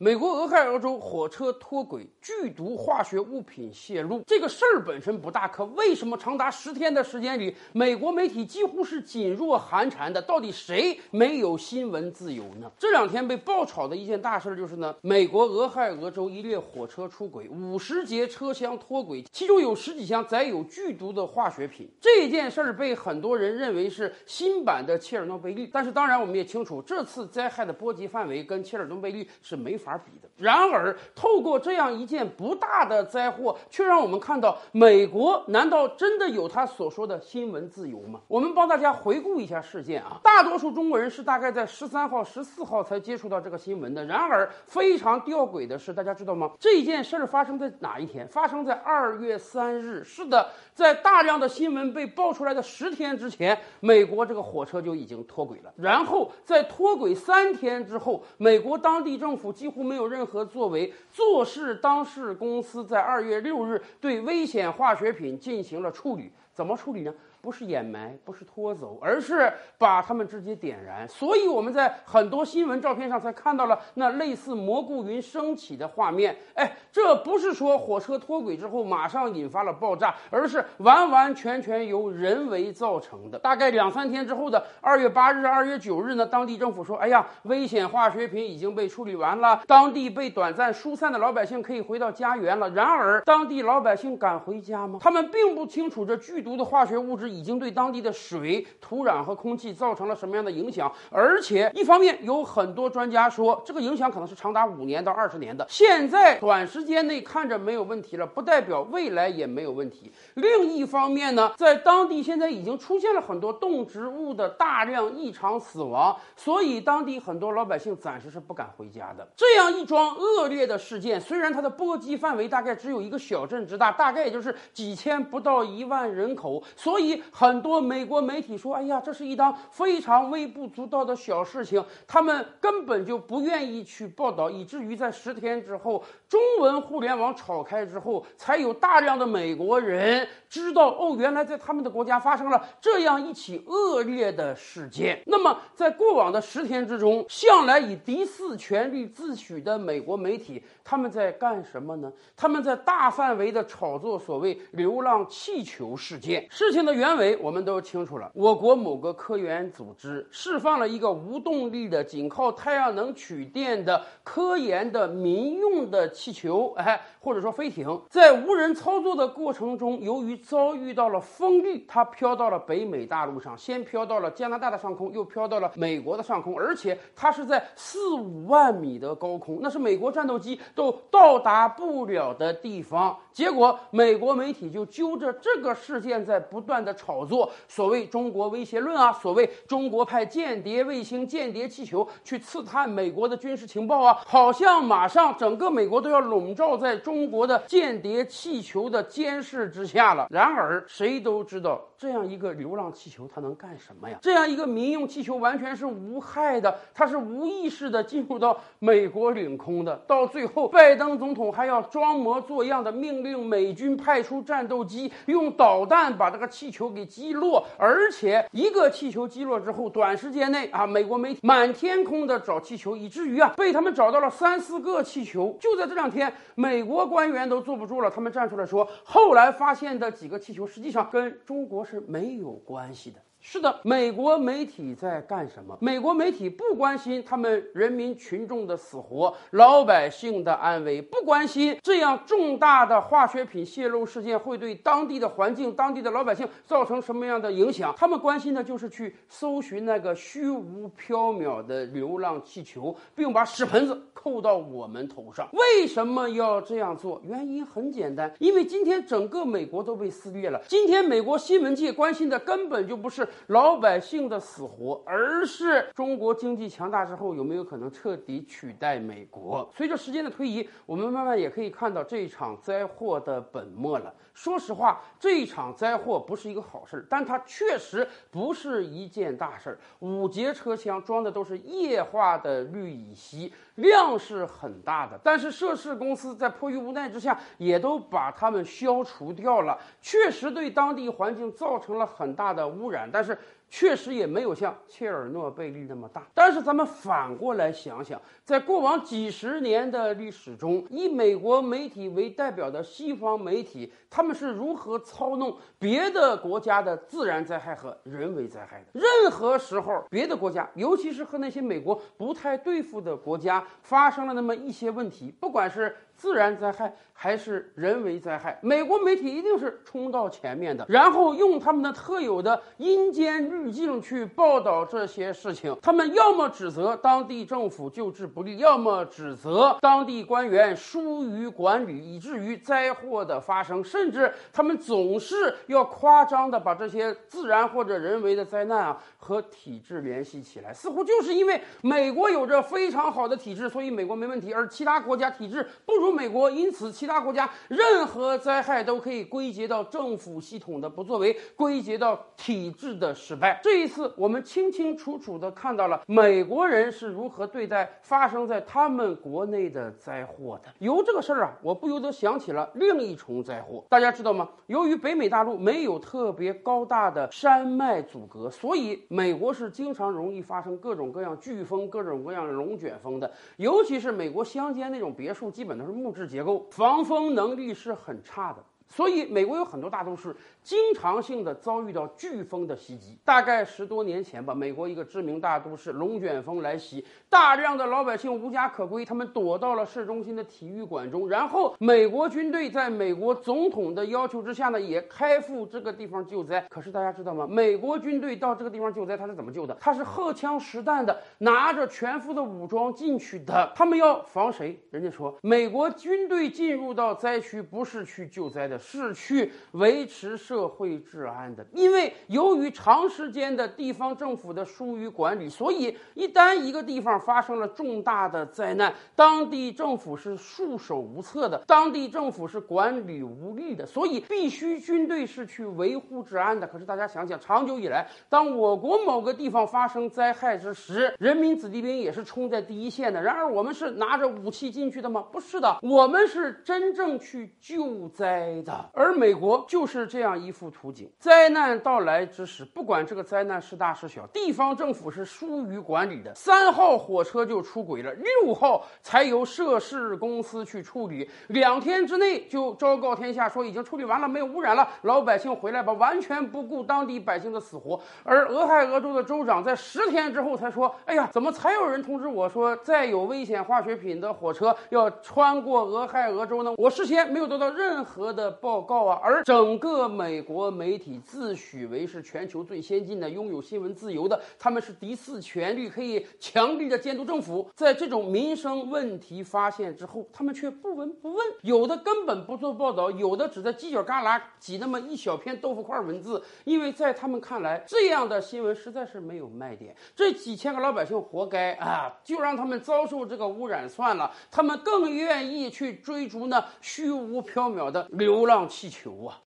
美国俄亥俄州火车脱轨，剧毒化学物品泄露。这个事儿本身不大，可为什么长达十天的时间里，美国媒体几乎是噤若寒蝉的？到底谁没有新闻自由呢？这两天被爆炒的一件大事就是呢，美国俄亥俄州一列火车出轨，五十节车厢脱轨，其中有十几箱载有剧毒的化学品。这件事儿被很多人认为是新版的切尔诺贝利，但是当然我们也清楚，这次灾害的波及范围跟切尔诺贝利是没法。法比的。然而，透过这样一件不大的灾祸，却让我们看到，美国难道真的有他所说的新闻自由吗？我们帮大家回顾一下事件啊。大多数中国人是大概在十三号、十四号才接触到这个新闻的。然而，非常吊诡的是，大家知道吗？这件事儿发生在哪一天？发生在二月三日。是的，在大量的新闻被爆出来的十天之前，美国这个火车就已经脱轨了。然后，在脱轨三天之后，美国当地政府几乎。没有任何作为，做事当事公司在二月六日对危险化学品进行了处理，怎么处理呢？不是掩埋，不是拖走，而是把它们直接点燃。所以我们在很多新闻照片上才看到了那类似蘑菇云升起的画面。哎，这不是说火车脱轨之后马上引发了爆炸，而是完完全全由人为造成的。大概两三天之后的二月八日、二月九日呢，当地政府说：“哎呀，危险化学品已经被处理完了，当地被短暂疏散的老百姓可以回到家园了。”然而，当地老百姓敢回家吗？他们并不清楚这剧毒的化学物质。已经对当地的水、土壤和空气造成了什么样的影响？而且，一方面有很多专家说，这个影响可能是长达五年到二十年的。现在短时间内看着没有问题了，不代表未来也没有问题。另一方面呢，在当地现在已经出现了很多动植物的大量异常死亡，所以当地很多老百姓暂时是不敢回家的。这样一桩恶劣的事件，虽然它的波及范围大概只有一个小镇之大，大概也就是几千不到一万人口，所以。很多美国媒体说：“哎呀，这是一档非常微不足道的小事情，他们根本就不愿意去报道，以至于在十天之后，中文互联网炒开之后，才有大量的美国人知道哦，原来在他们的国家发生了这样一起恶劣的事件。那么，在过往的十天之中，向来以第四权力自诩的美国媒体，他们在干什么呢？他们在大范围的炒作所谓‘流浪气球’事件。事情的。”原委我们都清楚了，我国某个科研组织释放了一个无动力的、仅靠太阳能取电的科研的民用的气球，哎，或者说飞艇，在无人操作的过程中，由于遭遇到了风力，它飘到了北美大陆上，先飘到了加拿大的上空，又飘到了美国的上空，而且它是在四五万米的高空，那是美国战斗机都到达不了的地方。结果，美国媒体就揪着这个事件在不断的。炒作所谓中国威胁论啊，所谓中国派间谍卫星、间谍气球去刺探美国的军事情报啊，好像马上整个美国都要笼罩在中国的间谍气球的监视之下了。然而，谁都知道这样一个流浪气球它能干什么呀？这样一个民用气球完全是无害的，它是无意识的进入到美国领空的。到最后，拜登总统还要装模作样的命令美军派出战斗机，用导弹把这个气球。给击落，而且一个气球击落之后，短时间内啊，美国媒体满天空的找气球，以至于啊，被他们找到了三四个气球。就在这两天，美国官员都坐不住了，他们站出来说，后来发现的几个气球实际上跟中国是没有关系的。是的，美国媒体在干什么？美国媒体不关心他们人民群众的死活、老百姓的安危，不关心这样重大的化学品泄漏事件会对当地的环境、当地的老百姓造成什么样的影响。他们关心的就是去搜寻那个虚无缥缈的流浪气球，并把屎盆子扣到我们头上。为什么要这样做？原因很简单，因为今天整个美国都被撕裂了。今天美国新闻界关心的根本就不是。老百姓的死活，而是中国经济强大之后有没有可能彻底取代美国？随着时间的推移，我们慢慢也可以看到这一场灾祸的本末了。说实话，这一场灾祸不是一个好事儿，但它确实不是一件大事儿。五节车厢装的都是液化的氯乙烯，量是很大的，但是涉事公司在迫于无奈之下，也都把它们消除掉了。确实对当地环境造成了很大的污染，但是。确实也没有像切尔诺贝利那么大。但是咱们反过来想想，在过往几十年的历史中，以美国媒体为代表的西方媒体，他们是如何操弄别的国家的自然灾害和人为灾害的？任何时候，别的国家，尤其是和那些美国不太对付的国家，发生了那么一些问题，不管是。自然灾害还是人为灾害，美国媒体一定是冲到前面的，然后用他们的特有的阴间滤镜去报道这些事情。他们要么指责当地政府救治不力，要么指责当地官员疏于管理，以至于灾祸的发生。甚至他们总是要夸张的把这些自然或者人为的灾难啊和体制联系起来，似乎就是因为美国有着非常好的体制，所以美国没问题，而其他国家体制不如。美国因此，其他国家任何灾害都可以归结到政府系统的不作为，归结到体制的失败。这一次，我们清清楚楚地看到了美国人是如何对待发生在他们国内的灾祸的。由这个事儿啊，我不由得想起了另一重灾祸。大家知道吗？由于北美大陆没有特别高大的山脉阻隔，所以美国是经常容易发生各种各样飓风、各种各样龙卷风的。尤其是美国乡间那种别墅，基本都是。木质结构，防风能力是很差的。所以，美国有很多大都市经常性的遭遇到飓风的袭击。大概十多年前吧，美国一个知名大都市龙卷风来袭，大量的老百姓无家可归，他们躲到了市中心的体育馆中。然后，美国军队在美国总统的要求之下呢，也开赴这个地方救灾。可是大家知道吗？美国军队到这个地方救灾，他是怎么救的？他是荷枪实弹的，拿着全副的武装进去的。他们要防谁？人家说，美国军队进入到灾区不是去救灾的。是去维持社会治安的，因为由于长时间的地方政府的疏于管理，所以一旦一个地方发生了重大的灾难，当地政府是束手无策的，当地政府是管理无力的，所以必须军队是去维护治安的。可是大家想想，长久以来，当我国某个地方发生灾害之时，人民子弟兵也是冲在第一线的。然而，我们是拿着武器进去的吗？不是的，我们是真正去救灾。而美国就是这样一幅图景：灾难到来之时，不管这个灾难是大是小，地方政府是疏于管理的。三号火车就出轨了，六号才由涉事公司去处理，两天之内就昭告天下说已经处理完了，没有污染了，老百姓回来吧，完全不顾当地百姓的死活。而俄亥俄州的州长在十天之后才说：“哎呀，怎么才有人通知我说再有危险化学品的火车要穿过俄亥俄州呢？我事先没有得到任何的。”报告啊！而整个美国媒体自诩为是全球最先进的、拥有新闻自由的，他们是第四权力，可以强力的监督政府。在这种民生问题发现之后，他们却不闻不问，有的根本不做报道，有的只在犄角旮旯挤那么一小片豆腐块文字，因为在他们看来，这样的新闻实在是没有卖点。这几千个老百姓活该啊！就让他们遭受这个污染算了，他们更愿意去追逐那虚无缥缈的流。浪气球啊！